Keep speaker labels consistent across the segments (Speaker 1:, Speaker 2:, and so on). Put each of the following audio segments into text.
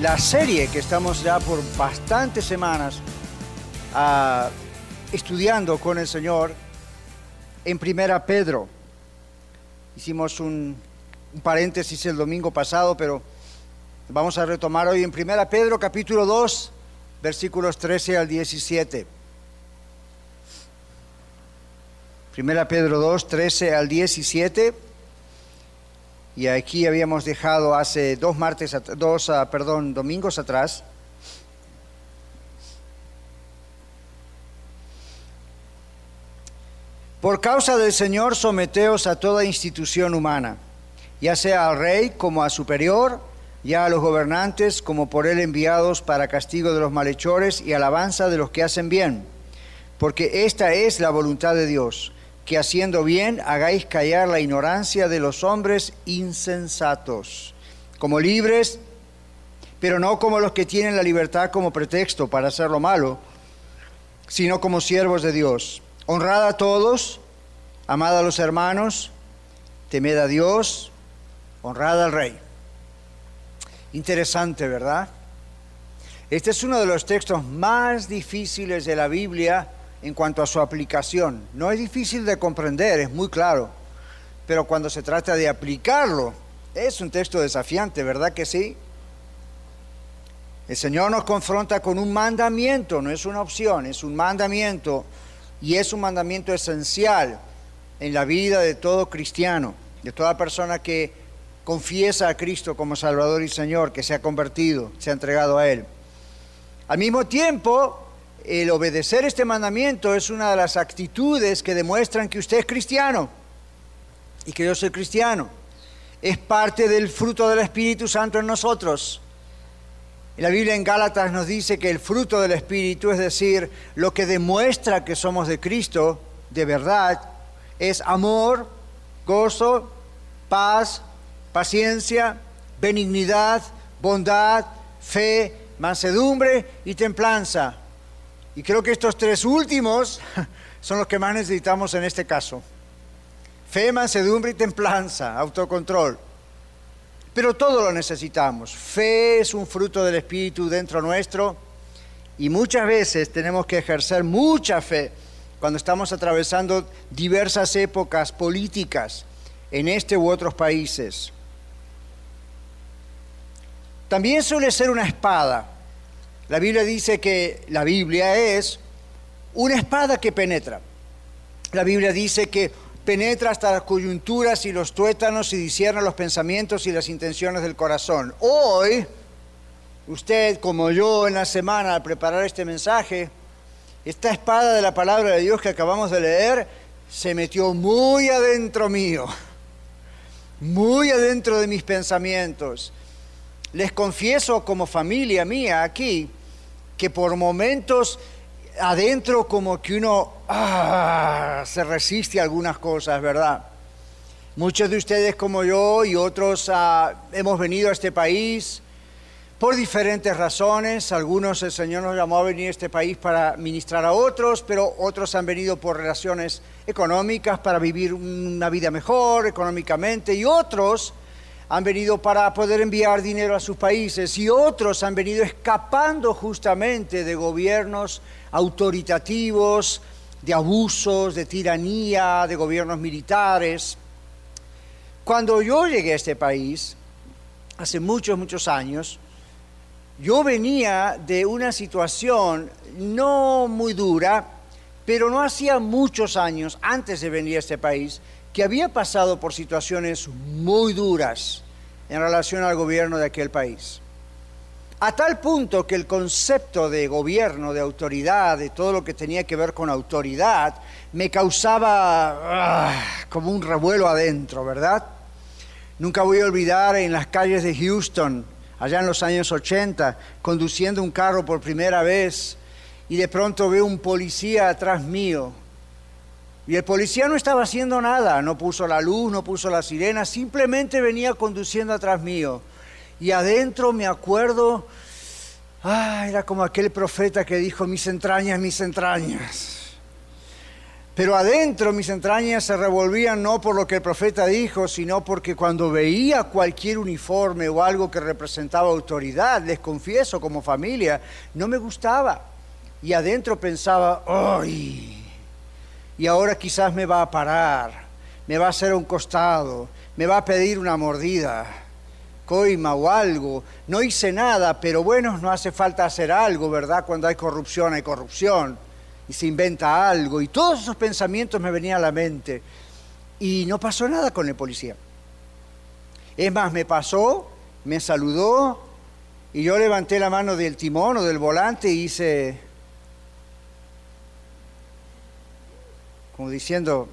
Speaker 1: la serie que estamos ya por bastantes semanas ah, estudiando con el Señor en Primera Pedro. Hicimos un, un, paréntesis el domingo pasado, pero vamos a retomar hoy en Primera Pedro capítulo 2, versículos 13 al 17. Primera Pedro 2, 13 al 17 y aquí habíamos dejado hace dos martes, dos, uh, perdón, domingos atrás. Por causa del Señor, someteos a toda institución humana, ya sea al rey como a superior, ya a los gobernantes como por él enviados para castigo de los malhechores y alabanza de los que hacen bien, porque esta es la voluntad de Dios que haciendo bien hagáis callar la ignorancia de los hombres insensatos, como libres, pero no como los que tienen la libertad como pretexto para hacer lo malo, sino como siervos de Dios. Honrad a todos, amad a los hermanos, temed a Dios, honrad al Rey. Interesante, ¿verdad? Este es uno de los textos más difíciles de la Biblia en cuanto a su aplicación. No es difícil de comprender, es muy claro, pero cuando se trata de aplicarlo, es un texto desafiante, ¿verdad que sí? El Señor nos confronta con un mandamiento, no es una opción, es un mandamiento y es un mandamiento esencial en la vida de todo cristiano, de toda persona que confiesa a Cristo como Salvador y Señor, que se ha convertido, se ha entregado a Él. Al mismo tiempo, el obedecer este mandamiento es una de las actitudes que demuestran que usted es cristiano y que yo soy cristiano. Es parte del fruto del Espíritu Santo en nosotros. La Biblia en Gálatas nos dice que el fruto del Espíritu, es decir, lo que demuestra que somos de Cristo de verdad, es amor, gozo, paz, paciencia, benignidad, bondad, fe, mansedumbre y templanza. Y creo que estos tres últimos son los que más necesitamos en este caso. Fe, mansedumbre y templanza, autocontrol. Pero todo lo necesitamos. Fe es un fruto del Espíritu dentro nuestro y muchas veces tenemos que ejercer mucha fe cuando estamos atravesando diversas épocas políticas en este u otros países. También suele ser una espada la Biblia dice que la Biblia es una espada que penetra. La Biblia dice que penetra hasta las coyunturas y los tuétanos y discierne los pensamientos y las intenciones del corazón. Hoy, usted como yo en la semana al preparar este mensaje, esta espada de la palabra de Dios que acabamos de leer se metió muy adentro mío, muy adentro de mis pensamientos. Les confieso como familia mía aquí que por momentos adentro como que uno ah, se resiste a algunas cosas, ¿verdad? Muchos de ustedes como yo y otros ah, hemos venido a este país por diferentes razones. Algunos el Señor nos llamó a venir a este país para ministrar a otros, pero otros han venido por relaciones económicas, para vivir una vida mejor económicamente, y otros han venido para poder enviar dinero a sus países y otros han venido escapando justamente de gobiernos autoritativos, de abusos, de tiranía, de gobiernos militares. Cuando yo llegué a este país, hace muchos, muchos años, yo venía de una situación no muy dura, pero no hacía muchos años antes de venir a este país, que había pasado por situaciones muy duras en relación al gobierno de aquel país. A tal punto que el concepto de gobierno, de autoridad, de todo lo que tenía que ver con autoridad, me causaba ah, como un revuelo adentro, ¿verdad? Nunca voy a olvidar en las calles de Houston, allá en los años 80, conduciendo un carro por primera vez y de pronto veo un policía atrás mío. Y el policía no estaba haciendo nada, no puso la luz, no puso la sirena, simplemente venía conduciendo atrás mío. Y adentro me acuerdo, ah, era como aquel profeta que dijo, mis entrañas, mis entrañas. Pero adentro mis entrañas se revolvían no por lo que el profeta dijo, sino porque cuando veía cualquier uniforme o algo que representaba autoridad, les confieso como familia, no me gustaba. Y adentro pensaba, ¡ay! Y ahora quizás me va a parar, me va a hacer un costado, me va a pedir una mordida, coima o algo. No hice nada, pero bueno, no hace falta hacer algo, ¿verdad? Cuando hay corrupción, hay corrupción y se inventa algo. Y todos esos pensamientos me venían a la mente. Y no pasó nada con el policía. Es más, me pasó, me saludó y yo levanté la mano del timón o del volante y hice, como diciendo,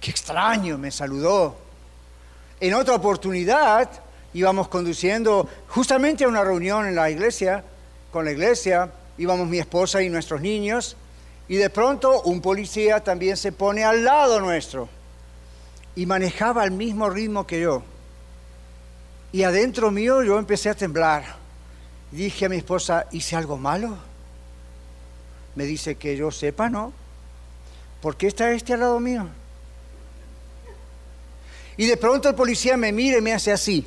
Speaker 1: qué extraño, me saludó. En otra oportunidad íbamos conduciendo justamente a una reunión en la iglesia, con la iglesia, íbamos mi esposa y nuestros niños, y de pronto un policía también se pone al lado nuestro y manejaba al mismo ritmo que yo. Y adentro mío yo empecé a temblar. Dije a mi esposa, ¿hice algo malo? Me dice que yo sepa, ¿no? ¿Por qué está este al lado mío? Y de pronto el policía me mira y me hace así.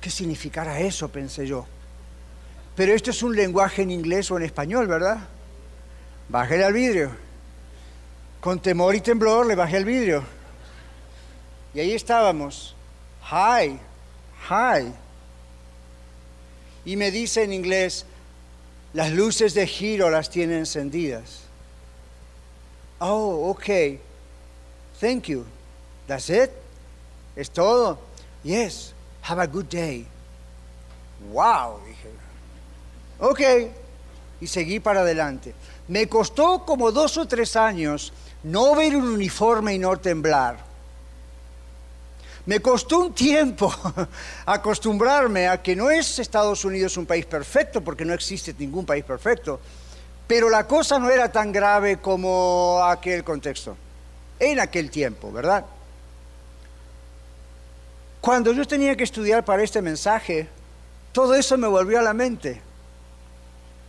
Speaker 1: ¿Qué significará eso? pensé yo. Pero esto es un lenguaje en inglés o en español, ¿verdad? Bájale al vidrio. Con temor y temblor le bajé al vidrio. Y ahí estábamos. Hi, hi. Y me dice en inglés, las luces de giro las tiene encendidas. Oh, ok. Thank you. That's it. Es todo. Yes. Have a good day. Wow, dije. Ok, y seguí para adelante. Me costó como dos o tres años no ver un uniforme y no temblar. Me costó un tiempo acostumbrarme a que no es Estados Unidos un país perfecto, porque no existe ningún país perfecto, pero la cosa no era tan grave como aquel contexto, en aquel tiempo, ¿verdad? Cuando yo tenía que estudiar para este mensaje, todo eso me volvió a la mente.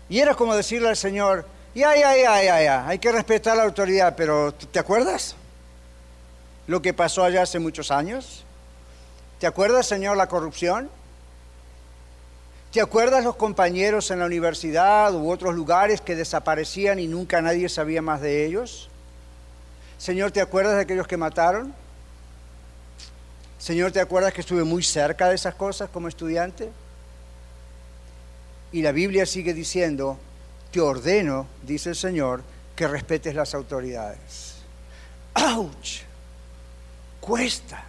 Speaker 1: Y era como decirle al Señor, ya, ya, ya, ya, ya, hay que respetar la autoridad, pero ¿te acuerdas lo que pasó allá hace muchos años? ¿Te acuerdas, Señor, la corrupción? ¿Te acuerdas los compañeros en la universidad u otros lugares que desaparecían y nunca nadie sabía más de ellos? Señor, ¿te acuerdas de aquellos que mataron? Señor, ¿te acuerdas que estuve muy cerca de esas cosas como estudiante? Y la Biblia sigue diciendo, te ordeno, dice el Señor, que respetes las autoridades. ¡Auch! Cuesta.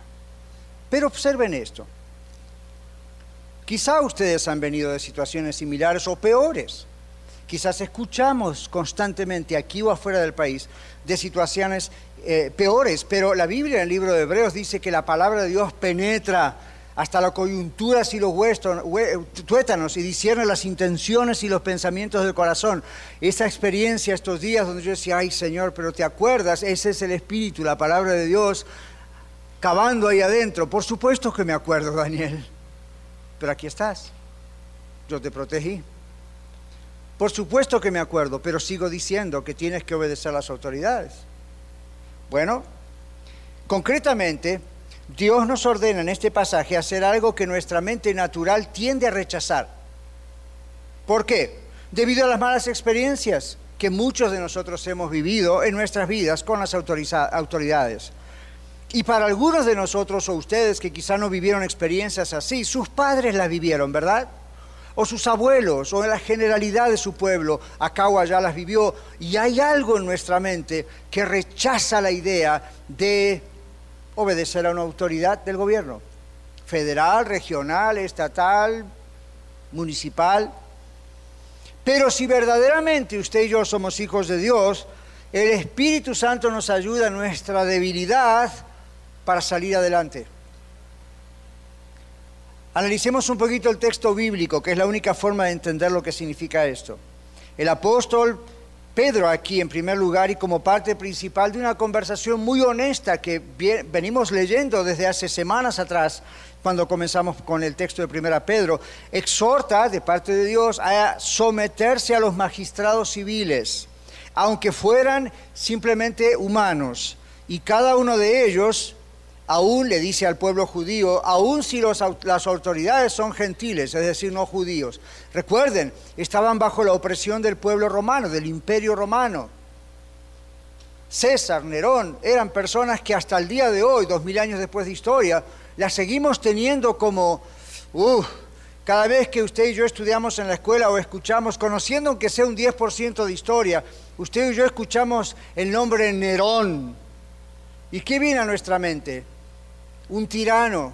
Speaker 1: Pero observen esto. Quizá ustedes han venido de situaciones similares o peores. Quizás escuchamos constantemente aquí o afuera del país de situaciones eh, peores, pero la Biblia en el libro de Hebreos dice que la palabra de Dios penetra hasta las coyunturas y los tuétanos y discierne las intenciones y los pensamientos del corazón. Esa experiencia estos días donde yo decía, ay Señor, pero te acuerdas, ese es el Espíritu, la palabra de Dios, cavando ahí adentro. Por supuesto que me acuerdo, Daniel, pero aquí estás, yo te protegí. Por supuesto que me acuerdo, pero sigo diciendo que tienes que obedecer a las autoridades. Bueno, concretamente, Dios nos ordena en este pasaje hacer algo que nuestra mente natural tiende a rechazar. ¿Por qué? Debido a las malas experiencias que muchos de nosotros hemos vivido en nuestras vidas con las autoridades. Y para algunos de nosotros o ustedes que quizá no vivieron experiencias así, sus padres las vivieron, ¿verdad? O sus abuelos, o en la generalidad de su pueblo, acá o allá las vivió. Y hay algo en nuestra mente que rechaza la idea de obedecer a una autoridad del gobierno, federal, regional, estatal, municipal. Pero si verdaderamente usted y yo somos hijos de Dios, el Espíritu Santo nos ayuda en nuestra debilidad para salir adelante. Analicemos un poquito el texto bíblico, que es la única forma de entender lo que significa esto. El apóstol Pedro aquí en primer lugar y como parte principal de una conversación muy honesta que venimos leyendo desde hace semanas atrás, cuando comenzamos con el texto de primera Pedro, exhorta de parte de Dios a someterse a los magistrados civiles, aunque fueran simplemente humanos, y cada uno de ellos aún le dice al pueblo judío, aún si las autoridades son gentiles, es decir, no judíos. Recuerden, estaban bajo la opresión del pueblo romano, del imperio romano. César, Nerón, eran personas que hasta el día de hoy, dos mil años después de historia, las seguimos teniendo como, cada vez que usted y yo estudiamos en la escuela o escuchamos, conociendo aunque sea un 10% de historia, usted y yo escuchamos el nombre Nerón. ¿Y qué viene a nuestra mente? Un tirano,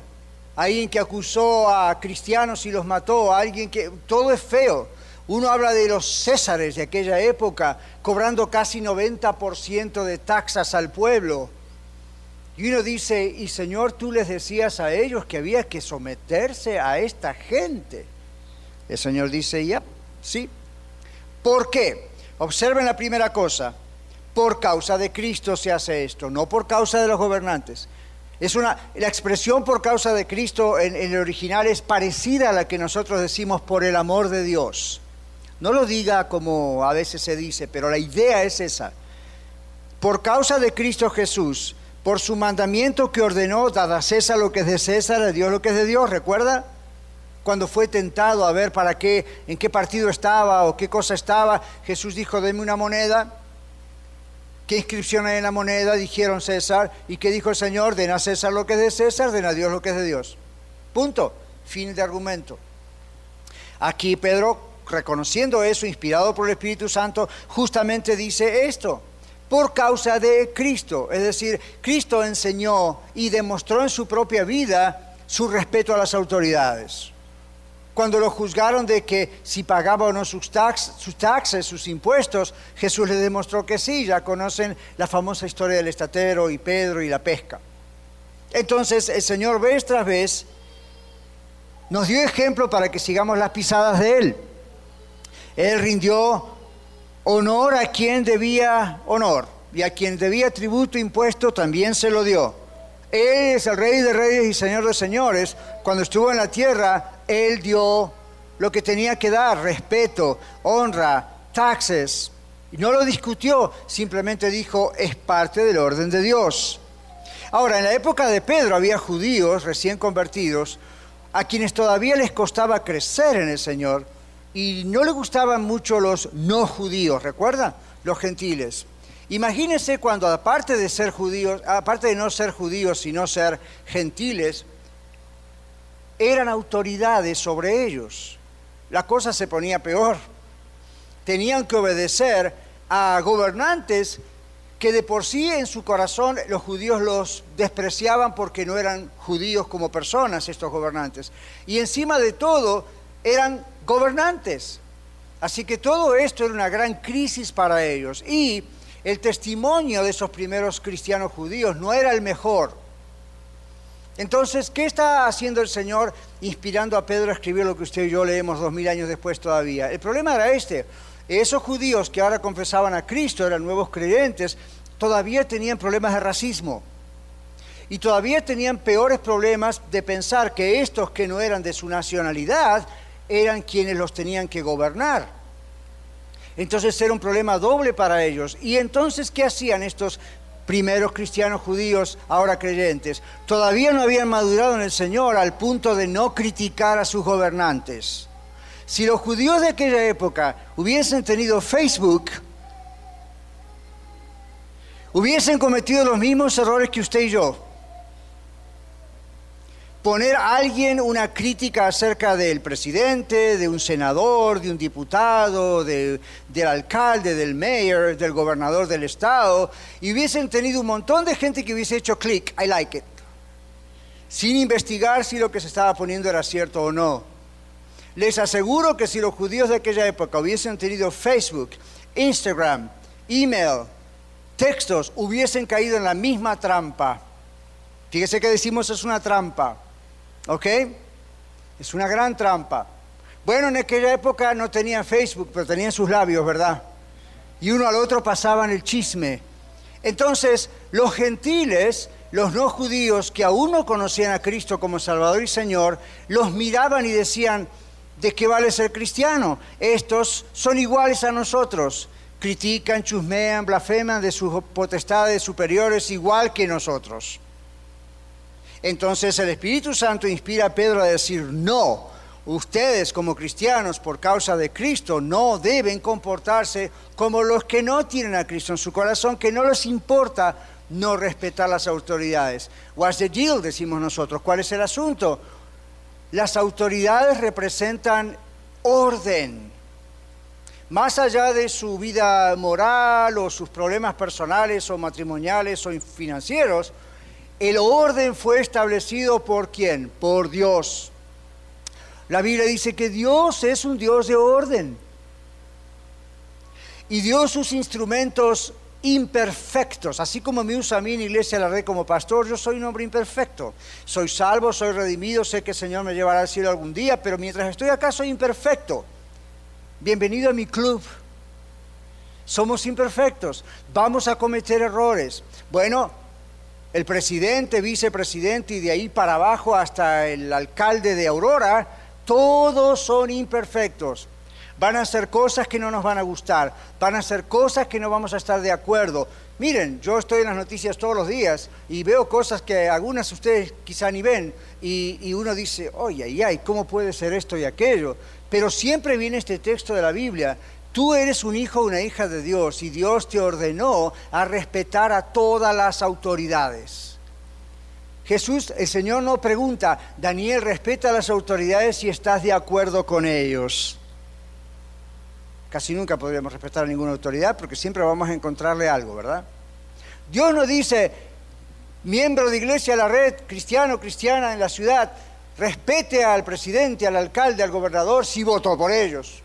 Speaker 1: alguien que acusó a cristianos y los mató, alguien que... Todo es feo. Uno habla de los césares de aquella época, cobrando casi 90% de taxas al pueblo. Y uno dice, y Señor, tú les decías a ellos que había que someterse a esta gente. El Señor dice, ya, sí. ¿Por qué? Observen la primera cosa. Por causa de Cristo se hace esto, no por causa de los gobernantes. Es una, la expresión por causa de Cristo en, el original es parecida a la que nosotros decimos por el amor de Dios. No lo diga como a veces se dice, pero la idea es esa. Por causa de Cristo Jesús, por su mandamiento que ordenó, dada a César lo que es de César, a Dios lo que es de Dios, ¿recuerda? Cuando fue tentado a ver para qué, en qué partido estaba o qué cosa estaba, Jesús dijo, deme una moneda ¿Qué inscripción hay en la moneda? Dijeron César. ¿Y qué dijo el Señor? Den a César lo que es de César, den a Dios lo que es de Dios. Punto. Fin de argumento. Aquí Pedro, reconociendo eso, inspirado por el Espíritu Santo, justamente dice esto. Por causa de Cristo. Es decir, Cristo enseñó y demostró en su propia vida su respeto a las autoridades cuando lo juzgaron de que si pagaba o no sus, sus taxes, sus impuestos, Jesús les demostró que sí, ya conocen la famosa historia del estatero y Pedro y la pesca. Entonces el Señor vez tras vez nos dio ejemplo para que sigamos las pisadas de Él. Él rindió honor a quien debía honor y a quien debía tributo impuesto también se lo dio. Él es el rey de reyes y señor de señores. Cuando estuvo en la tierra, él dio lo que tenía que dar, respeto, honra, taxes. Y no lo discutió, simplemente dijo, es parte del orden de Dios. Ahora, en la época de Pedro había judíos recién convertidos a quienes todavía les costaba crecer en el Señor y no le gustaban mucho los no judíos, ¿recuerda? Los gentiles. Imagínense cuando aparte de ser judíos, aparte de no ser judíos, sino ser gentiles, eran autoridades sobre ellos. La cosa se ponía peor. Tenían que obedecer a gobernantes que de por sí en su corazón los judíos los despreciaban porque no eran judíos como personas estos gobernantes. Y encima de todo eran gobernantes. Así que todo esto era una gran crisis para ellos. Y el testimonio de esos primeros cristianos judíos no era el mejor. Entonces, ¿qué está haciendo el Señor inspirando a Pedro a escribir lo que usted y yo leemos dos mil años después todavía? El problema era este. Esos judíos que ahora confesaban a Cristo, eran nuevos creyentes, todavía tenían problemas de racismo. Y todavía tenían peores problemas de pensar que estos que no eran de su nacionalidad eran quienes los tenían que gobernar. Entonces era un problema doble para ellos. ¿Y entonces qué hacían estos primeros cristianos judíos, ahora creyentes, todavía no habían madurado en el Señor al punto de no criticar a sus gobernantes. Si los judíos de aquella época hubiesen tenido Facebook, hubiesen cometido los mismos errores que usted y yo poner a alguien una crítica acerca del presidente, de un senador, de un diputado, del alcalde, del mayor, del gobernador del estado, y hubiesen tenido un montón de gente que hubiese hecho clic, I like it, sin investigar si lo que se estaba poniendo era cierto o no. Les aseguro que si los judíos de aquella época hubiesen tenido Facebook, Instagram, email, textos, hubiesen caído en la misma trampa. Fíjese que decimos es una trampa ¿Ok? Es una gran trampa. Bueno, en aquella época no tenían Facebook, pero tenían sus labios, ¿verdad? Y uno al otro pasaban el chisme. Entonces, los gentiles, los no judíos que aún no conocían a Cristo como Salvador y Señor, los miraban y decían, ¿de qué vale ser cristiano? Estos son iguales a nosotros. Critican, chusmean, blasfeman de sus potestades superiores igual que nosotros. Entonces el Espíritu Santo inspira a Pedro a decir, no, ustedes como cristianos por causa de Cristo no deben comportarse como los que no tienen a Cristo en su corazón, que no les importa no respetar las autoridades. What's the deal? Decimos nosotros. ¿Cuál es el asunto? Las autoridades representan orden. Más allá de su vida moral o sus problemas personales o matrimoniales o financieros, el orden fue establecido por quién? Por Dios. La Biblia dice que Dios es un Dios de orden. Y dio sus instrumentos imperfectos, así como me usa a mí en Iglesia la Red como pastor, yo soy un hombre imperfecto. Soy salvo, soy redimido, sé que el Señor me llevará al cielo algún día, pero mientras estoy acá soy imperfecto. Bienvenido a mi club. Somos imperfectos, vamos a cometer errores. Bueno, el presidente, vicepresidente y de ahí para abajo hasta el alcalde de Aurora, todos son imperfectos. Van a hacer cosas que no nos van a gustar, van a hacer cosas que no vamos a estar de acuerdo. Miren, yo estoy en las noticias todos los días y veo cosas que algunas ustedes quizá ni ven y, uno dice, oye, ay, ay, ¿cómo puede ser esto y aquello? Pero siempre viene este texto de la Biblia Tú eres un hijo o una hija de Dios y Dios te ordenó a respetar a todas las autoridades. Jesús, el Señor no pregunta, Daniel, respeta a las autoridades si estás de acuerdo con ellos. Casi nunca podríamos respetar a ninguna autoridad porque siempre vamos a encontrarle algo, ¿verdad? Dios no dice, miembro de iglesia, la red, cristiano, cristiana en la ciudad, respete al presidente, al alcalde, al gobernador si votó por ellos.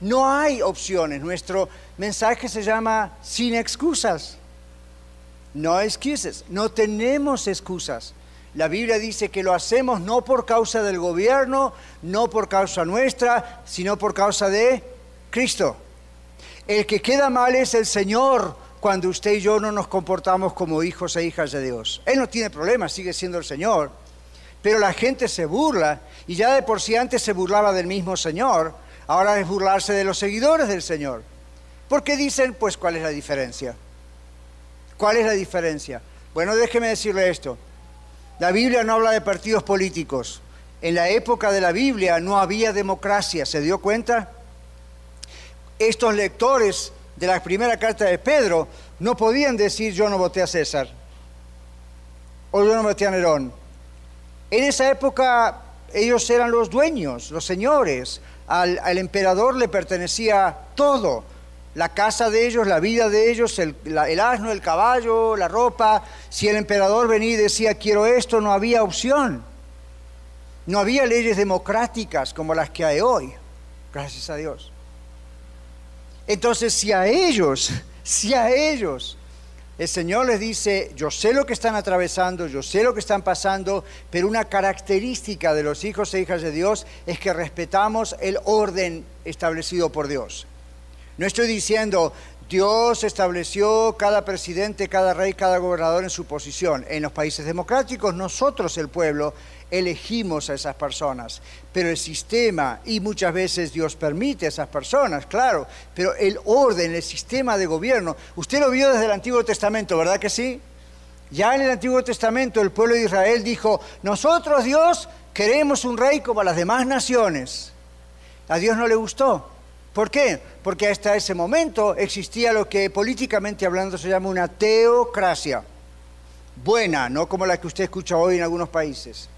Speaker 1: No hay opciones. Nuestro mensaje se llama sin excusas. No excuses. No tenemos excusas. La Biblia dice que lo hacemos no por causa del gobierno, no por causa nuestra, sino por causa de Cristo. El que queda mal es el Señor cuando usted y yo no nos comportamos como hijos e hijas de Dios. Él no tiene problemas, sigue siendo el Señor. Pero la gente se burla y ya de por sí antes se burlaba del mismo Señor Ahora es burlarse de los seguidores del Señor. Porque dicen, pues, ¿cuál es la diferencia? ¿Cuál es la diferencia? Bueno, déjeme decirle esto. La Biblia no habla de partidos políticos. En la época de la Biblia no había democracia, ¿se dio cuenta? Estos lectores de la primera carta de Pedro no podían decir yo no voté a César o yo no voté a Nerón. En esa época ellos eran los dueños, los señores, al, emperador le pertenecía todo, la casa de ellos, la vida de ellos, el, el, asno, el caballo, la ropa. Si el emperador venía y decía quiero esto, no había opción. No había leyes democráticas como las que hay hoy, gracias a Dios. Entonces, si a ellos, si a ellos el Señor les dice, yo sé lo que están atravesando, yo sé lo que están pasando, pero una característica de los hijos e hijas de Dios es que respetamos el orden establecido por Dios. No estoy diciendo, Dios estableció cada presidente, cada rey, cada gobernador en su posición. En los países democráticos, nosotros, el pueblo, elegimos a esas personas, pero el sistema, y muchas veces Dios permite a esas personas, claro, pero el orden, el sistema de gobierno, usted lo vio desde el Antiguo Testamento, ¿verdad que sí? Ya en el Antiguo Testamento el pueblo de Israel dijo, nosotros Dios queremos un rey como las demás naciones. A Dios no le gustó. ¿Por qué? Porque hasta ese momento existía lo que políticamente hablando se llama una teocracia. Buena, no como la que usted escucha hoy en algunos países.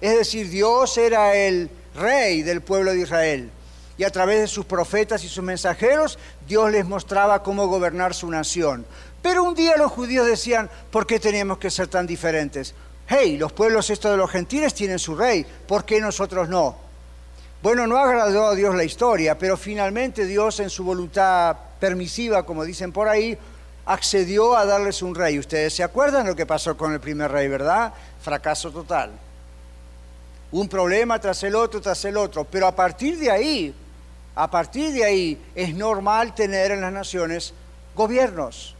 Speaker 1: Es decir, Dios era el rey del pueblo de Israel. Y a través de sus profetas y sus mensajeros, Dios les mostraba cómo gobernar su nación. Pero un día los judíos decían, ¿por qué teníamos que ser tan diferentes? Hey, los pueblos estos de los gentiles tienen su rey, ¿por qué nosotros no? Bueno, no agradó a Dios la historia, pero finalmente Dios en su voluntad permisiva, como dicen por ahí, accedió a darles un rey. Ustedes se acuerdan lo que pasó con el primer rey, ¿verdad? Fracaso total un problema tras el otro, tras el otro. Pero a partir de ahí, a partir de ahí es normal tener en las naciones gobiernos.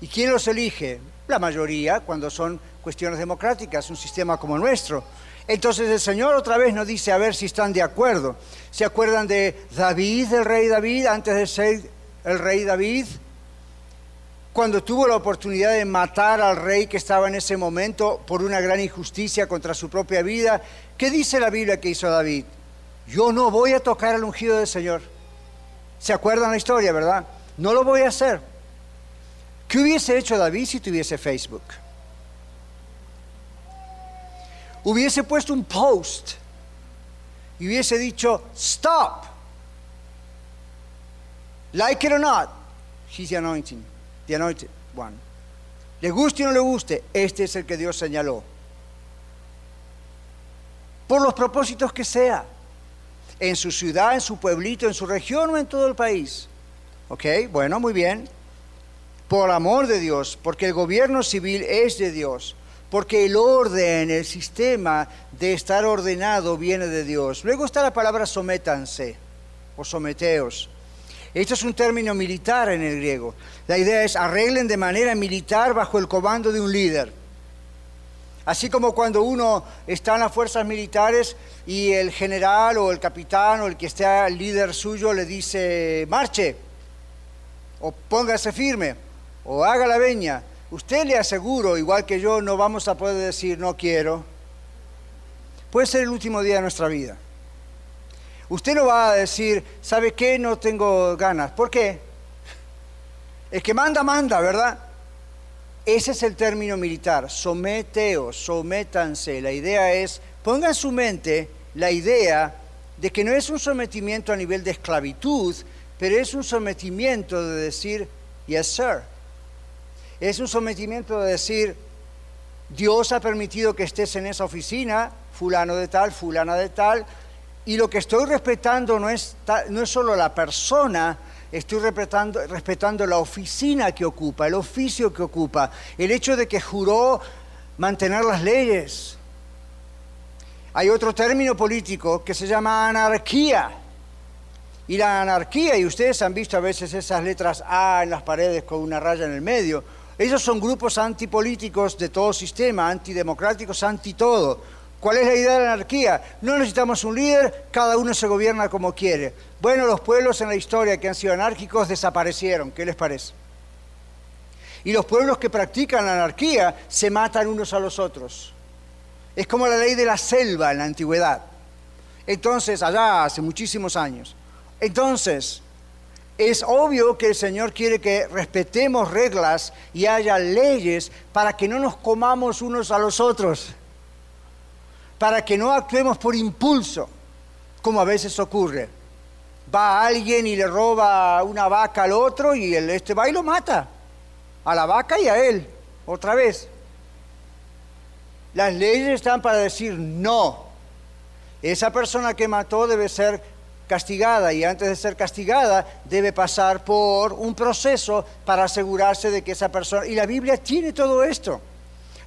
Speaker 1: ¿Y quién los elige? La mayoría, cuando son cuestiones democráticas, un sistema como nuestro. Entonces el Señor otra vez nos dice a ver si están de acuerdo. ¿Se acuerdan de David, el rey David, antes de ser el rey David? Cuando tuvo la oportunidad de matar al rey que estaba en ese momento por una gran injusticia contra su propia vida, ¿qué dice la Biblia que hizo David? Yo no voy a tocar al ungido del Señor. ¿Se acuerdan la historia, verdad? No lo voy a hacer. ¿Qué hubiese hecho David si tuviese Facebook? Hubiese puesto un post y hubiese dicho, stop. Like it or not, he's the anointing, the anointed one. Le guste o no le guste, este es el que Dios señaló. Por los propósitos que sea, en su ciudad, en su pueblito, en su región o en todo el país. ¿Ok? Bueno, muy bien por amor de Dios, porque el gobierno civil es de Dios, porque el orden, el sistema de estar ordenado viene de Dios. Luego está la palabra sométanse o someteos. Esto es un término militar en el griego. La idea es arreglen de manera militar bajo el comando de un líder. Así como cuando uno está en las fuerzas militares y el general o el capitán o el que esté líder suyo le dice, marche o póngase firme o haga la veña, usted le aseguro, igual que yo, no vamos a poder decir no quiero. Puede ser el último día de nuestra vida. Usted no va a decir, ¿sabe qué? No tengo ganas. ¿Por qué? El que manda, manda, ¿verdad? Ese es el término militar, someteos, sométanse. La idea es, ponga en su mente la idea de que no es un sometimiento a nivel de esclavitud, pero es un sometimiento de decir, yes, sir. Es un sometimiento de decir, Dios ha permitido que estés en esa oficina, fulano de tal, fulana de tal, y lo que estoy respetando no es, no es solo la persona, estoy respetando, respetando la oficina que ocupa, el oficio que ocupa, el hecho de que juró mantener las leyes. Hay otro término político que se llama anarquía. Y la anarquía, y ustedes han visto a veces esas letras A en las paredes con una raya en el medio, esos son grupos antipolíticos de todo sistema, antidemocráticos, anti todo. ¿Cuál es la idea de la anarquía? No necesitamos un líder, cada uno se gobierna como quiere. Bueno, los pueblos en la historia que han sido anárquicos desaparecieron, ¿qué les parece? Y los pueblos que practican la anarquía se matan unos a los otros. Es como la ley de la selva en la antigüedad. Entonces, allá hace muchísimos años. Entonces, es obvio que el Señor quiere que respetemos reglas y haya leyes para que no nos comamos unos a los otros, para que no actuemos por impulso, como a veces ocurre. Va alguien y le roba una vaca al otro y el, este va y lo mata, a la vaca y a él, otra vez. Las leyes están para decir no. Esa persona que mató debe ser castigada y antes de ser castigada debe pasar por un proceso para asegurarse de que esa persona... Y la Biblia tiene todo esto.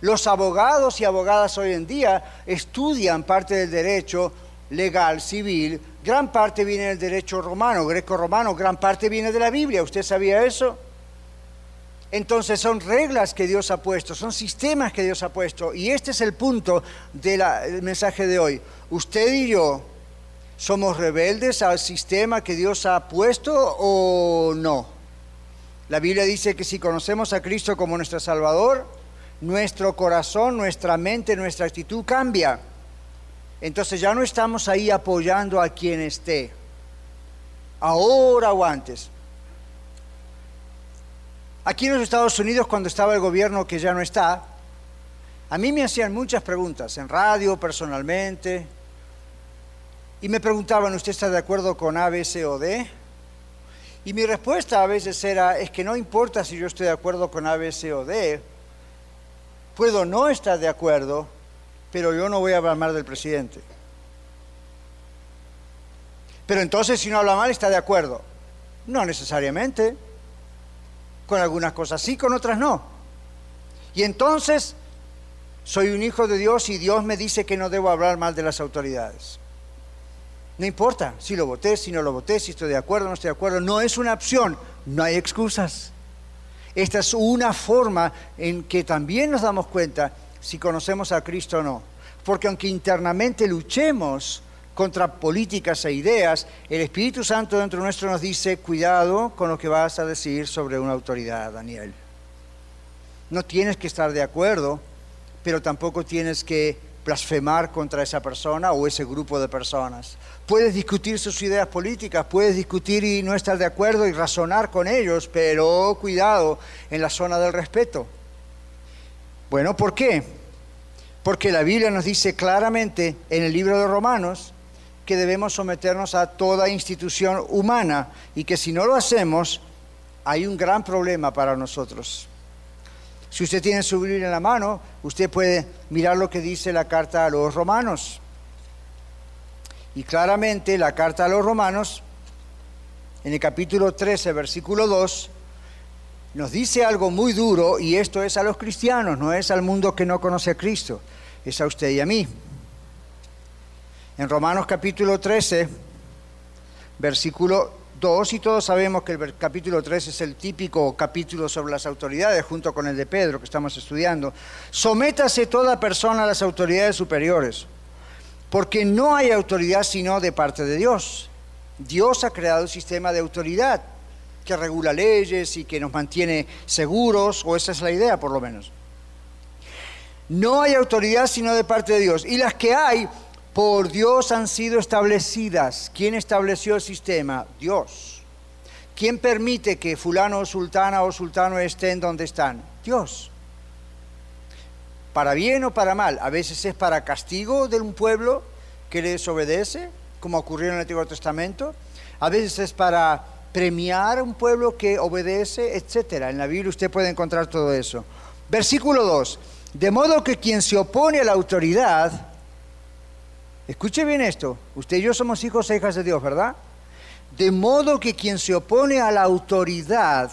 Speaker 1: Los abogados y abogadas hoy en día estudian parte del derecho legal, civil, gran parte viene del derecho romano, greco-romano, gran parte viene de la Biblia. ¿Usted sabía eso? Entonces son reglas que Dios ha puesto, son sistemas que Dios ha puesto. Y este es el punto del mensaje de hoy. Usted y yo ¿Somos rebeldes al sistema que Dios ha puesto o no? La Biblia dice que si conocemos a Cristo como nuestro Salvador, nuestro corazón, nuestra mente, nuestra actitud cambia. Entonces ya no estamos ahí apoyando a quien esté, ahora o antes. Aquí en los Estados Unidos, cuando estaba el gobierno que ya no está, a mí me hacían muchas preguntas, en radio, personalmente, y me preguntaban, ¿usted está de acuerdo con A, B, C o D? Y mi respuesta a veces era, es que no importa si yo estoy de acuerdo con A, B, C o D, puedo no estar de acuerdo, pero yo no voy a hablar mal del presidente. Pero entonces si no habla mal está de acuerdo. No necesariamente. Con algunas cosas sí, con otras no. Y entonces soy un hijo de Dios y Dios me dice que no debo hablar mal de las autoridades. No importa si lo voté, si no lo voté, si estoy de acuerdo o no estoy de acuerdo, no es una opción, no hay excusas. Esta es una forma en que también nos damos cuenta si conocemos a Cristo o no. Porque aunque internamente luchemos contra políticas e ideas, el Espíritu Santo dentro nuestro nos dice, cuidado con lo que vas a decir sobre una autoridad, Daniel. No tienes que estar de acuerdo, pero tampoco tienes que blasfemar contra esa persona o ese grupo de personas. Puedes discutir sus ideas políticas, puedes discutir y no estar de acuerdo y razonar con ellos, pero cuidado en la zona del respeto. Bueno, ¿por qué? Porque la Biblia nos dice claramente en el libro de Romanos que debemos someternos a toda institución humana y que si no lo hacemos hay un gran problema para nosotros. Si usted tiene su Biblia en la mano, usted puede mirar lo que dice la carta a los romanos. Y claramente la carta a los romanos, en el capítulo 13, versículo 2, nos dice algo muy duro y esto es a los cristianos, no es al mundo que no conoce a Cristo, es a usted y a mí. En Romanos capítulo 13, versículo 2, y todos sabemos que el capítulo 3 es el típico capítulo sobre las autoridades, junto con el de Pedro que estamos estudiando. Sométase toda persona a las autoridades superiores, porque no hay autoridad sino de parte de Dios. Dios ha creado un sistema de autoridad que regula leyes y que nos mantiene seguros, o esa es la idea por lo menos. No hay autoridad sino de parte de Dios. Y las que hay por Dios han sido establecidas. ¿Quién estableció el sistema? Dios. ¿Quién permite que fulano o sultana o sultano estén donde están? Dios. Para bien o para mal. A veces es para castigo de un pueblo que le desobedece, como ocurrió en el Antiguo Testamento. A veces es para premiar a un pueblo que obedece, etc. En la Biblia usted puede encontrar todo eso. Versículo 2. De modo que quien se opone a la autoridad, Escuche bien esto, usted y yo somos hijos e hijas de Dios, ¿verdad? De modo que quien se opone a la autoridad,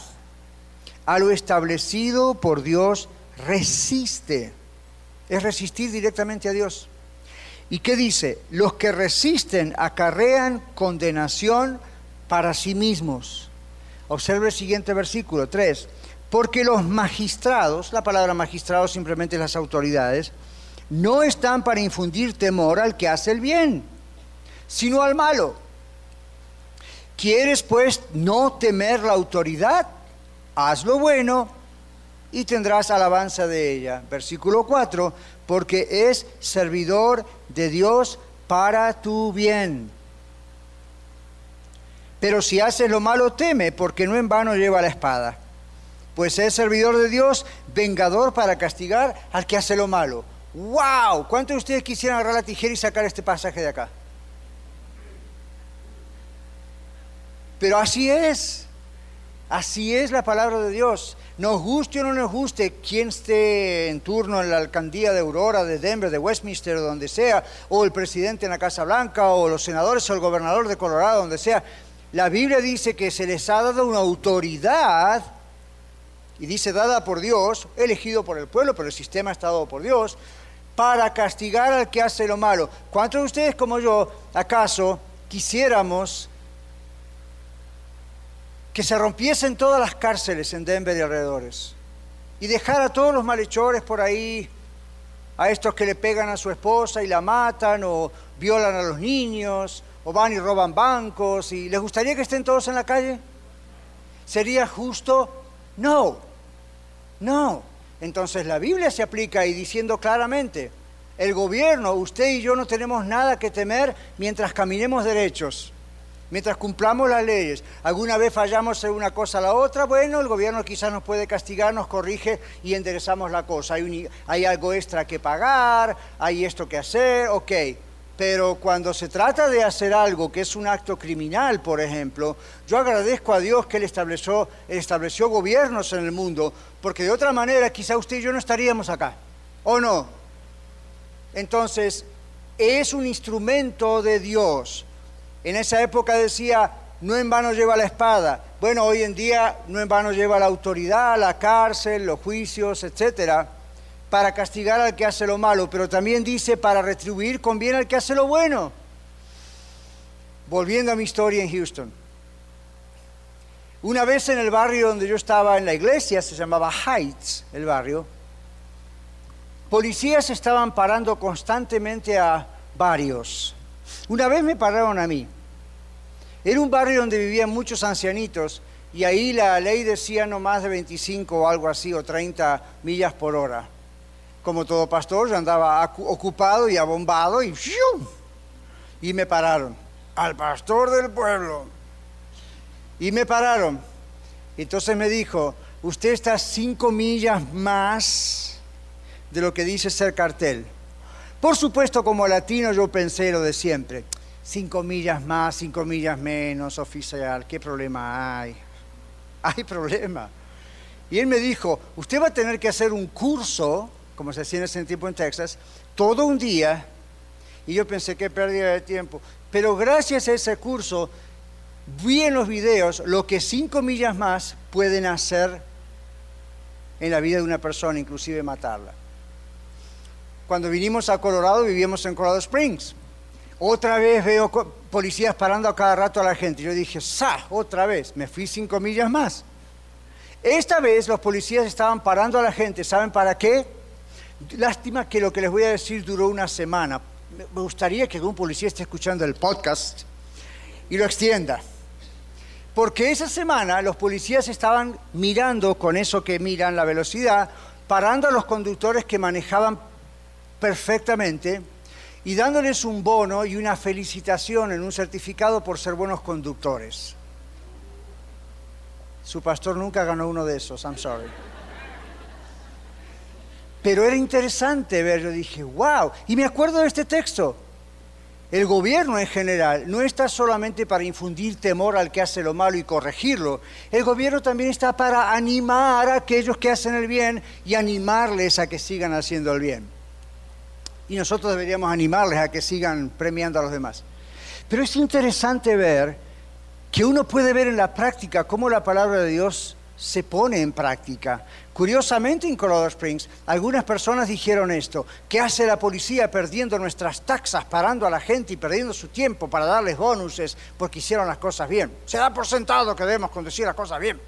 Speaker 1: a lo establecido por Dios, resiste. Es resistir directamente a Dios. ¿Y qué dice? Los que resisten acarrean condenación para sí mismos. Observe el siguiente versículo 3. Porque los magistrados, la palabra magistrado simplemente las autoridades, no están para infundir temor al que hace el bien, sino al malo. ¿Quieres pues no temer la autoridad? Haz lo bueno y tendrás alabanza de ella. Versículo 4, porque es servidor de Dios para tu bien. Pero si haces lo malo, teme, porque no en vano lleva la espada. Pues es servidor de Dios, vengador para castigar al que hace lo malo. ¡Wow! ¿Cuántos de ustedes quisieran agarrar la tijera y sacar este pasaje de acá? Pero así es. Así es la palabra de Dios. Nos guste o no nos guste quien esté en turno en la alcaldía de Aurora, de Denver, de Westminster, donde sea, o el presidente en la Casa Blanca, o los senadores, o el gobernador de Colorado, donde sea. La Biblia dice que se les ha dado una autoridad, y dice dada por Dios, elegido por el pueblo, pero el sistema está dado por Dios, para castigar al que hace lo malo. ¿Cuántos de ustedes como yo, acaso, quisiéramos que se rompiesen todas las cárceles en Denver y alrededores y dejar a todos los malhechores por ahí, a estos que le pegan a su esposa y la matan o violan a los niños o van y roban bancos y les gustaría que estén todos en la calle? ¿Sería justo? No, no. Entonces la Biblia se aplica y diciendo claramente, el gobierno, usted y yo no tenemos nada que temer mientras caminemos derechos, mientras cumplamos las leyes. Alguna vez fallamos en una cosa a la otra, bueno, el gobierno quizás nos puede castigar, nos corrige y enderezamos la cosa. Hay, hay algo extra que pagar, hay esto que hacer, ok. Pero cuando se trata de hacer algo que es un acto criminal, por ejemplo, yo agradezco a Dios que Él estableció, estableció gobiernos en el mundo, porque de otra manera quizá usted y yo no estaríamos acá, ¿o no? Entonces, es un instrumento de Dios. En esa época decía, no en vano lleva la espada. Bueno, hoy en día no en vano lleva la autoridad, la cárcel, los juicios, etc. para castigar al que hace lo malo, pero también dice para retribuir con bien al que hace lo bueno. Volviendo a mi historia en Houston. Una vez en el barrio donde yo estaba en la iglesia, se llamaba Heights, el barrio, policías estaban parando constantemente a varios. Una vez me pararon a mí. Era un barrio donde vivían muchos ancianitos y ahí la ley decía no más de 25 o algo así, o 30 millas por hora. Como todo pastor, yo andaba ocupado y abombado y Y me pararon. Al pastor del pueblo. Y me pararon. Entonces me dijo, usted está cinco millas más de lo que dice ser cartel. Por supuesto, como latino yo pensé lo de siempre. Cinco millas más, cinco millas menos, oficial, ¿qué problema hay? Hay problema. Y él me dijo, usted va a tener que hacer un curso, como se hacía en ese tiempo en Texas, todo un día. Y yo pensé, qué pérdida de tiempo. Pero gracias a ese curso, vi en los videos lo que cinco millas más pueden hacer en la vida de una persona, inclusive matarla. Cuando vinimos a Colorado, vivíamos en Colorado Springs. Otra vez veo policías parando a cada rato a la gente. Yo dije, ¡sa! Otra vez. Me fui cinco millas más. Esta vez los policías estaban parando a la gente. ¿Saben para qué? Lástima que lo que les voy a decir duró una semana. Me gustaría que algún policía esté escuchando el podcast y lo extienda. Porque esa semana los policías estaban mirando con eso que miran la velocidad, parando a los conductores que manejaban perfectamente y dándoles un bono y una felicitación en un certificado por ser buenos conductores. Su pastor nunca ganó uno de esos, I'm sorry. Pero era interesante ver, yo dije, wow, y me acuerdo de este texto. El gobierno en general no está solamente para infundir temor al que hace lo malo y corregirlo, el gobierno también está para animar a aquellos que hacen el bien y animarles a que sigan haciendo el bien y nosotros deberíamos animarles a que sigan premiando a los demás. Pero es interesante ver que uno puede ver en la práctica cómo la palabra de Dios se pone en práctica. Curiosamente en Colorado Springs, algunas personas dijeron esto, ¿qué hace la policía perdiendo nuestras taxas, parando a la gente y perdiendo su tiempo para darles bonuses porque hicieron las cosas bien? Se da por sentado que debemos conducir las cosas bien.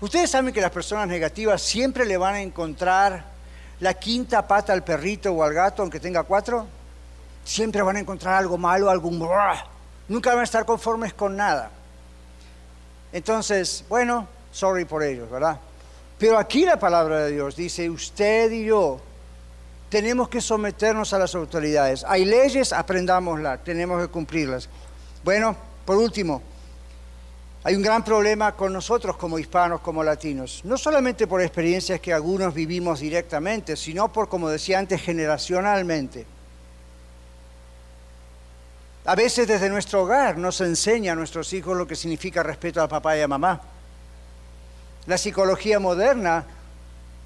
Speaker 1: Ustedes saben que las personas negativas siempre le van a encontrar la quinta pata al perrito o al gato, aunque tenga cuatro, siempre van a encontrar algo malo, algún... Nunca van a estar conformes con nada. Entonces, bueno, sorry por ellos, ¿verdad? Pero aquí la palabra de Dios dice, usted y yo tenemos que someternos a las autoridades. Hay leyes, aprendámoslas, tenemos que cumplirlas. Bueno, por último, hay un gran problema con nosotros como hispanos, como latinos, no solamente por experiencias que algunos vivimos directamente, sino por, como decía antes, generacionalmente. A veces desde nuestro hogar nos enseña a nuestros hijos lo que significa respeto al papá y a mamá. La psicología moderna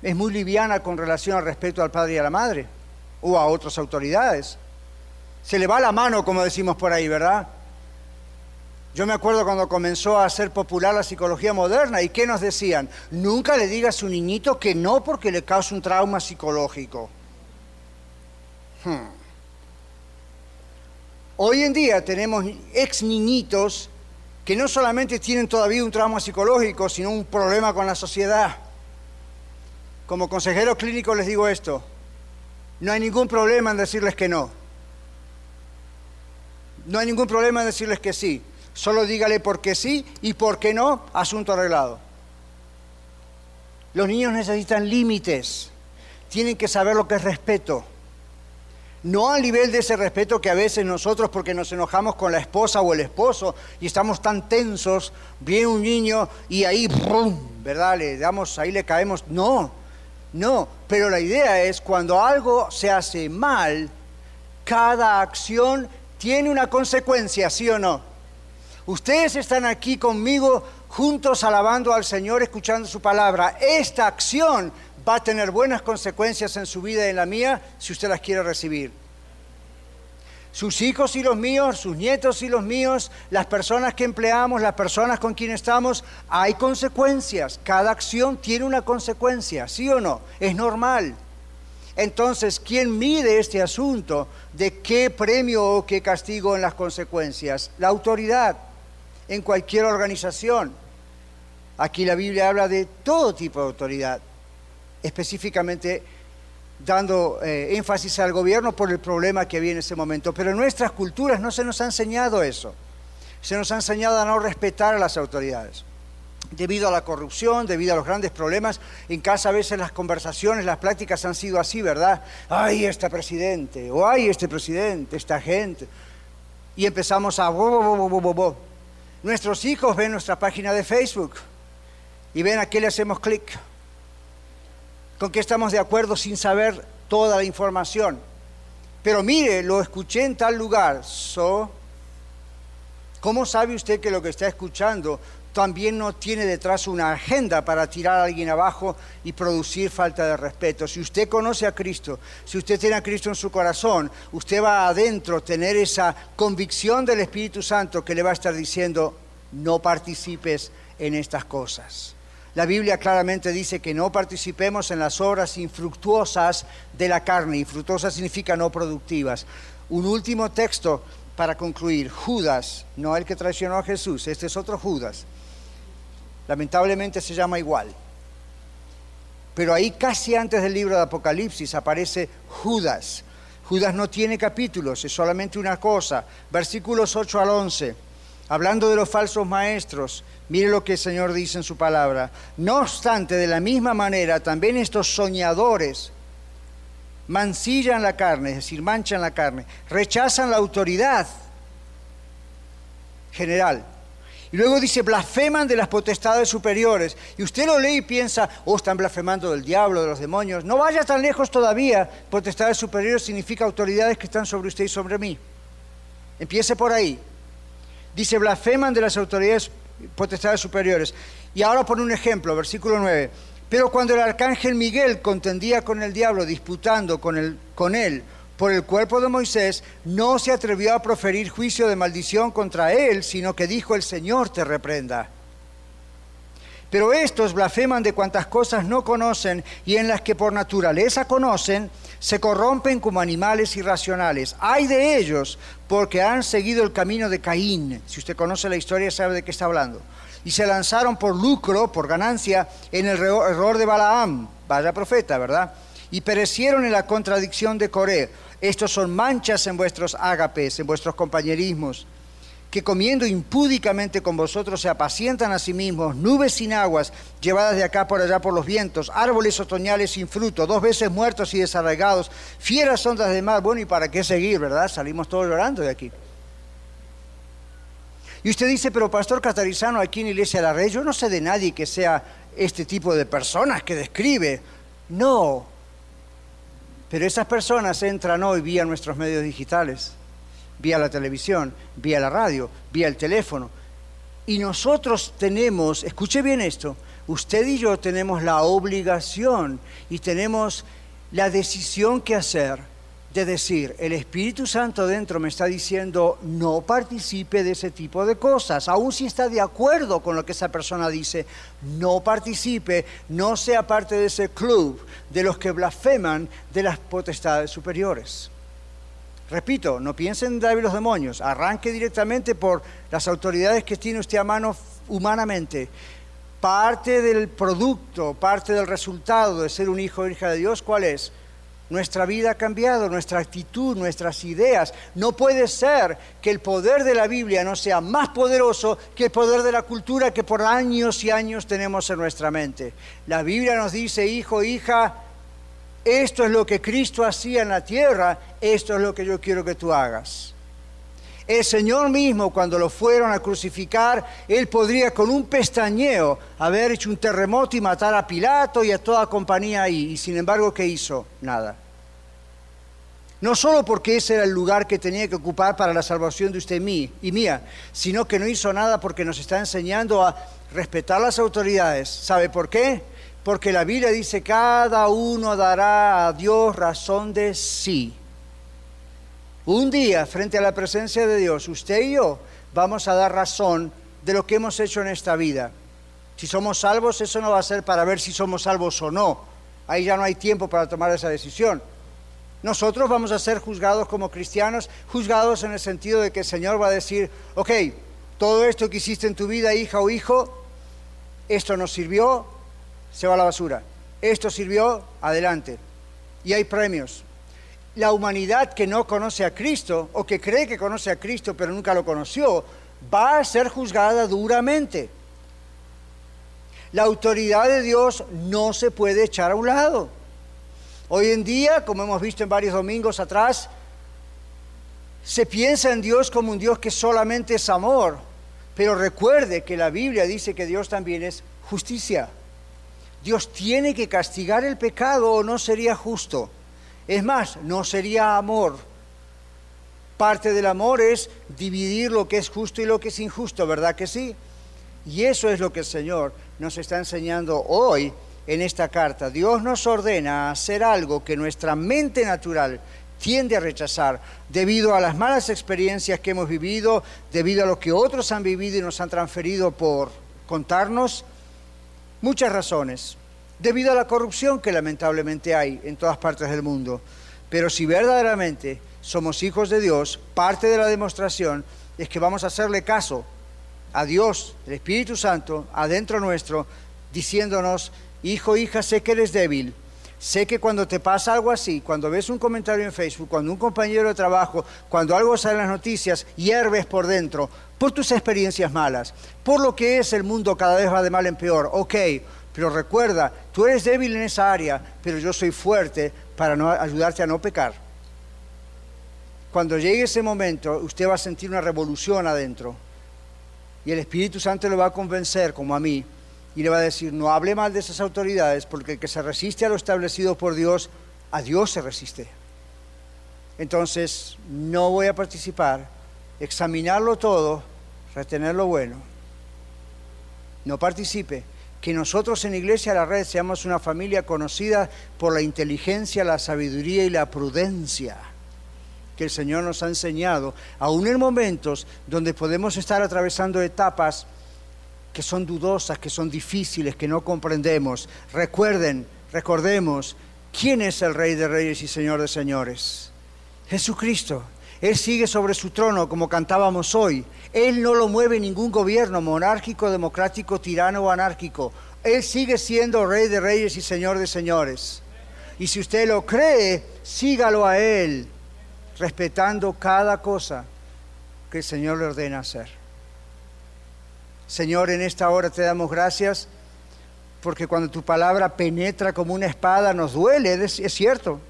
Speaker 1: es muy liviana con relación al respeto al padre y a la madre o a otras autoridades. Se le va la mano, como decimos por ahí, ¿verdad? Yo me acuerdo cuando comenzó a ser popular la psicología moderna y qué nos decían, nunca le digas a su niñito que no porque le causa un trauma psicológico. Hmm. Hoy en día tenemos ex niñitos que no solamente tienen todavía un trauma psicológico, sino un problema con la sociedad. Como consejero clínico les digo esto, no hay ningún problema en decirles que no. No hay ningún problema en decirles que sí. Solo dígale por qué sí y por qué no, asunto arreglado. Los niños necesitan límites, tienen que saber lo que es respeto. No al nivel de ese respeto que a veces nosotros, porque nos enojamos con la esposa o el esposo y estamos tan tensos, viene un niño y ahí, ¿verdad? Le damos, ahí le caemos. No, no. Pero la idea es cuando algo se hace mal, cada acción tiene una consecuencia, ¿sí o no? Ustedes están aquí conmigo juntos alabando al Señor, escuchando su palabra. Esta acción va a tener buenas consecuencias en su vida y en la mía si usted las quiere recibir. Sus hijos y los míos, sus nietos y los míos, las personas que empleamos, las personas con quienes estamos, hay consecuencias. Cada acción tiene una consecuencia, ¿sí o no? Es normal. Entonces, ¿quién mide este asunto de qué premio o qué castigo en las consecuencias? La autoridad en cualquier organización. Aquí la Biblia habla de todo tipo de autoridad, específicamente dando eh, énfasis al gobierno por el problema que había en ese momento. Pero en nuestras culturas no se nos ha enseñado eso. Se nos ha enseñado a no respetar a las autoridades. Debido a la corrupción, debido a los grandes problemas, en casa a veces las conversaciones, las pláticas han sido así, ¿verdad? ¡Ay, este presidente! o ¡ay, este presidente, esta gente! Y empezamos a... Nuestros hijos ven nuestra página de Facebook y ven a qué le hacemos clic con que estamos de acuerdo sin saber toda la información. Pero mire, lo escuché en tal lugar. ¿Cómo sabe usted que lo que está escuchando también no tiene detrás una agenda para tirar a alguien abajo y producir falta de respeto? Si usted conoce a Cristo, si usted tiene a Cristo en su corazón, usted va adentro tener esa convicción del Espíritu Santo que le va a estar diciendo, no participes en estas cosas. La Biblia claramente dice que no participemos en las obras infructuosas de la carne. Infructuosas significa no productivas. Un último texto para concluir. Judas, no el que traicionó a Jesús, este es otro Judas. Lamentablemente se llama igual. Pero ahí casi antes del libro de Apocalipsis aparece Judas. Judas no tiene capítulos, es solamente una cosa. Versículos 8 al 11. Hablando de los falsos maestros, mire lo que el Señor dice en su palabra. No obstante, de la misma manera, también estos soñadores mancillan la carne, es decir, manchan la carne, rechazan la autoridad general. Y luego dice, blasfeman de las potestades superiores. Y usted lo lee y piensa, oh, están blasfemando del diablo, de los demonios. No vaya tan lejos todavía. Potestades superiores significa autoridades que están sobre usted y sobre mí. Empiece por ahí. Dice, blasfeman de las autoridades potestades superiores. Y ahora pone un ejemplo, versículo 9. Pero cuando el arcángel Miguel contendía con el diablo, disputando con, el, con él por el cuerpo de Moisés, no se atrevió a proferir juicio de maldición contra él, sino que dijo, el Señor te reprenda. Pero estos blasfeman de cuantas cosas no conocen y en las que por naturaleza conocen, se corrompen como animales irracionales. Hay de ellos porque han seguido el camino de Caín. Si usted conoce la historia sabe de qué está hablando. Y se lanzaron por lucro, por ganancia, en el error de Balaam, vaya profeta, ¿verdad? Y perecieron en la contradicción de Coré. Estos son manchas en vuestros ágapes, en vuestros compañerismos que comiendo impúdicamente con vosotros se apacientan a sí mismos, nubes sin aguas, llevadas de acá por allá por los vientos, árboles otoñales sin fruto, dos veces muertos y desarraigados, fieras ondas de mar. Bueno, ¿y para qué seguir, verdad? Salimos todos llorando de aquí. Y usted dice, pero Pastor Catarizano, aquí en Iglesia de la Red, yo no sé de nadie que sea este tipo de personas que describe. No. Pero esas personas entran hoy vía nuestros medios digitales vía la televisión, vía la radio, vía el teléfono. Y nosotros tenemos, escuche bien esto, usted y yo tenemos la obligación y tenemos la decisión que hacer de decir, el Espíritu Santo dentro me está diciendo, no participe de ese tipo de cosas, aun si está de acuerdo con lo que esa persona dice, no participe, no sea parte de ese club de los que blasfeman de las potestades superiores. Repito, no piensen en los demonios, arranque directamente por las autoridades que tiene usted a mano humanamente. Parte del producto, parte del resultado de ser un hijo o hija de Dios, ¿cuál es? Nuestra vida ha cambiado, nuestra actitud, nuestras ideas. No puede ser que el poder de la Biblia no sea más poderoso que el poder de la cultura que por años y años tenemos en nuestra mente. La Biblia nos dice, hijo, hija, esto es lo que Cristo hacía en la tierra, esto es lo que yo quiero que tú hagas. El Señor mismo, cuando lo fueron a crucificar, Él podría con un pestañeo haber hecho un terremoto y matar a Pilato y a toda compañía ahí. Y sin embargo, ¿qué hizo? Nada. No solo porque ese era el lugar que tenía que ocupar para la salvación de usted y mía, sino que no hizo nada porque nos está enseñando a respetar las autoridades. ¿Sabe por qué? Porque la Biblia dice, cada uno dará a Dios razón de sí. Un día, frente a la presencia de Dios, usted y yo vamos a dar razón de lo que hemos hecho en esta vida. Si somos salvos, eso no va a ser para ver si somos salvos o no. ahí ya no hay tiempo para tomar esa decisión. Nosotros vamos a ser juzgados como cristianos, juzgados en el sentido de que el Señor va a decir, ok, todo esto que hiciste en tu vida, hija o hijo, esto nos sirvió, se va a la basura. Esto sirvió, adelante. Y hay premios. La humanidad que no conoce a Cristo o que cree que conoce a Cristo pero nunca lo conoció, va a ser juzgada duramente. La autoridad de Dios no se puede echar a un lado. Hoy en día, como hemos visto en varios domingos atrás, se piensa en Dios como un Dios que solamente es amor, pero recuerde que la Biblia dice que Dios también es justicia. Dios tiene que castigar el pecado o no sería justo. Es más, no sería amor. Parte del amor es dividir lo que es justo y lo que es injusto, ¿verdad que sí? Y eso es lo que el Señor nos está enseñando hoy en esta carta. Dios nos ordena hacer algo que nuestra mente natural tiende a rechazar debido a las malas experiencias que hemos vivido, debido a lo que otros han vivido y nos han transferido por contarnos. Muchas razones. Debido a la corrupción que lamentablemente hay en todas partes del mundo. Pero si verdaderamente somos hijos de Dios, parte de la demostración es que vamos a hacerle caso a Dios, el Espíritu Santo, adentro nuestro, diciéndonos, hijo, hija, sé que eres débil, sé que cuando te pasa algo así, cuando ves un comentario en Facebook, cuando un compañero de trabajo, cuando algo sale en las noticias, hierves por dentro, por tus experiencias malas, por lo que es el mundo cada vez va de mal en peor, ok, pero recuerda, tú eres débil en esa área, pero yo soy fuerte para no, ayudarte a no pecar. Cuando llegue ese momento, usted va a sentir una revolución adentro. Y el Espíritu Santo le va a convencer, como a mí, y le va a decir, no hable mal de esas autoridades, porque el que se resiste a lo establecido por Dios, a Dios se resiste. Entonces, no voy a participar, examinarlo todo, retener lo bueno. No participe. Que nosotros en Iglesia La Red seamos una familia conocida por la inteligencia, la sabiduría y la prudencia que el Señor nos ha enseñado, aún en momentos donde podemos estar atravesando etapas que son dudosas, que son difíciles, que no comprendemos. Recuerden, recordemos, ¿quién es el Rey de Reyes y Señor de Señores? Jesucristo. Él sigue sobre su trono como cantábamos hoy. Él no lo mueve ningún gobierno monárquico, democrático, tirano o anárquico. Él sigue siendo Rey de Reyes y Señor de Señores. Y si usted lo cree, sígalo a Él, respetando cada cosa que el Señor le ordena hacer. Señor, en esta hora te damos gracias porque cuando tu palabra penetra como una espada nos duele, es, cierto.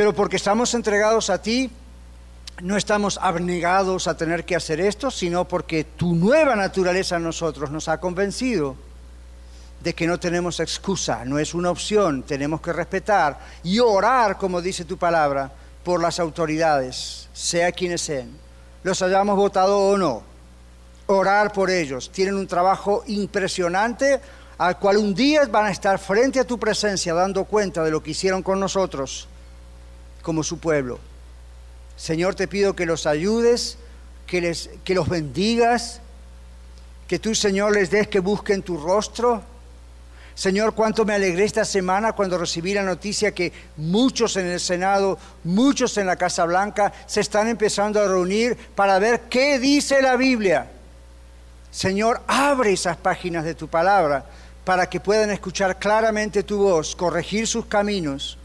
Speaker 1: Pero porque estamos entregados a ti, no estamos abnegados a tener que hacer esto, sino porque tu nueva naturaleza en nosotros nos ha convencido de que no tenemos excusa, no es una opción, tenemos que respetar y orar, como dice tu palabra, por las autoridades, sea quienes sean, los hayamos votado o no orar por ellos. Tienen un trabajo impresionante al cual un día van a estar frente a tu presencia dando cuenta de lo que hicieron con nosotros como su pueblo. Señor, te pido que los ayudes, que, les, que los bendigas, que tú, Señor, les des que busquen tu rostro. Señor, cuánto me alegré esta semana cuando recibí la noticia que muchos en el Senado, muchos en la Casa Blanca se están empezando a reunir para ver qué dice la Biblia. Señor, abre esas páginas de tu palabra para que puedan escuchar claramente tu voz, corregir sus caminos,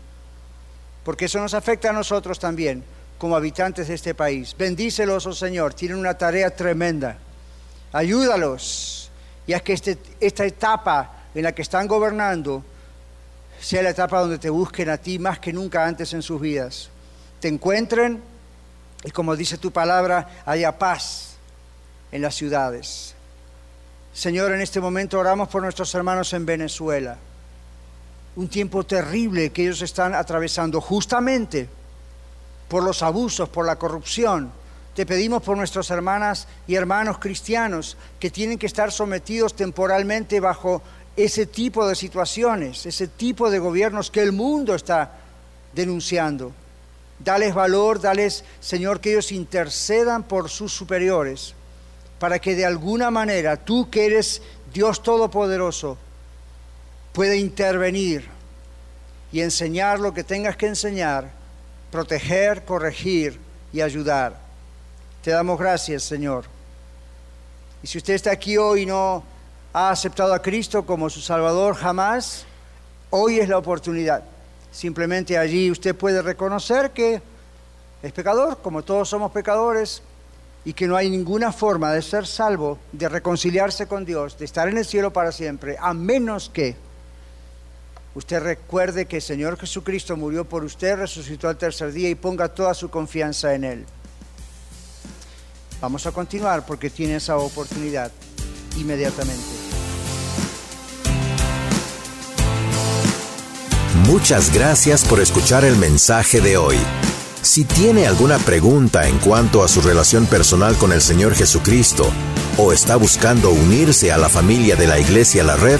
Speaker 1: porque eso nos afecta a nosotros también como habitantes de este país. Bendícelos, oh Señor, tienen una tarea tremenda. Ayúdalos y haz que este, esta etapa en la que están gobernando sea la etapa donde te busquen a ti más que nunca antes en sus vidas. Te encuentren y como dice tu palabra, haya paz en las ciudades. Señor, en este momento oramos por nuestros hermanos en Venezuela. Un tiempo terrible que ellos están atravesando justamente por los abusos, por la corrupción. Te pedimos por nuestras hermanas y hermanos cristianos que tienen que estar sometidos temporalmente bajo ese tipo de situaciones, ese tipo de gobiernos que el mundo está denunciando. Dales valor, dales, Señor, que ellos intercedan por sus superiores para que de alguna manera tú que eres Dios Todopoderoso puede intervenir y enseñar lo que tengas que enseñar, proteger, corregir y ayudar. Te damos gracias, Señor. Y si usted está aquí hoy y no ha aceptado a Cristo como su Salvador jamás, hoy es la oportunidad. Simplemente allí usted puede reconocer que es pecador, como todos somos pecadores, y que no hay ninguna forma de ser salvo, de reconciliarse con Dios, de estar en el cielo para siempre, a menos que usted recuerde que el Señor Jesucristo murió por usted, resucitó al tercer día y ponga toda su confianza en Él. Vamos a continuar porque tiene esa oportunidad inmediatamente.
Speaker 2: Muchas gracias por escuchar el mensaje de hoy. Si tiene alguna pregunta en cuanto a su relación personal con el Señor Jesucristo o está buscando unirse a la familia de la Iglesia La Red,